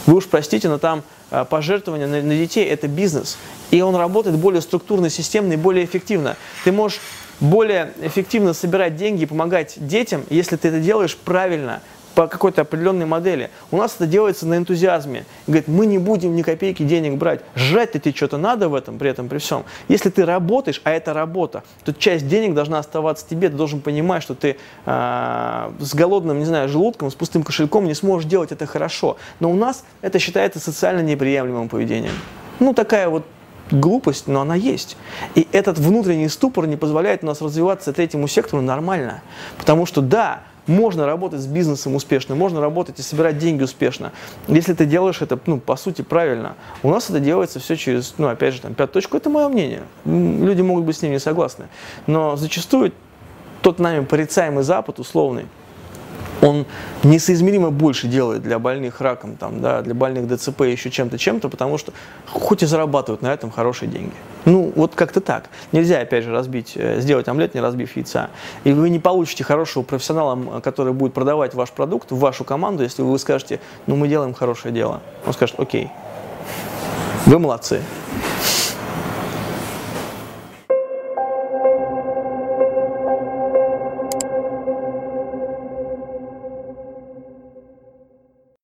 Вы уж простите, но там э, пожертвования на, на детей – это бизнес. И он работает более структурно, системно и более эффективно. Ты можешь более эффективно собирать деньги и помогать детям, если ты это делаешь правильно, по какой-то определенной модели. У нас это делается на энтузиазме. Говорит, мы не будем ни копейки денег брать. Жрать-то тебе что-то надо в этом, при этом, при всем. Если ты работаешь, а это работа, то часть денег должна оставаться тебе. Ты должен понимать, что ты э, с голодным, не знаю, желудком, с пустым кошельком не сможешь делать это хорошо. Но у нас это считается социально неприемлемым поведением. Ну, такая вот глупость, но она есть. И этот внутренний ступор не позволяет у нас развиваться третьему сектору нормально. Потому что да, можно работать с бизнесом успешно, можно работать и собирать деньги успешно. Если ты делаешь это, ну, по сути, правильно. У нас это делается все через, ну, опять же, там, пятую точку. Это мое мнение. Люди могут быть с ним не согласны. Но зачастую тот нами порицаемый Запад, условный, он несоизмеримо больше делает для больных раком, там, да, для больных ДЦП еще чем-то, чем-то, потому что хоть и зарабатывают на этом хорошие деньги. Ну, вот как-то так. Нельзя, опять же, разбить, э, сделать омлет, не разбив яйца. И вы не получите хорошего профессионала, который будет продавать ваш продукт в вашу команду, если вы скажете, ну, мы делаем хорошее дело. Он скажет, окей, вы молодцы,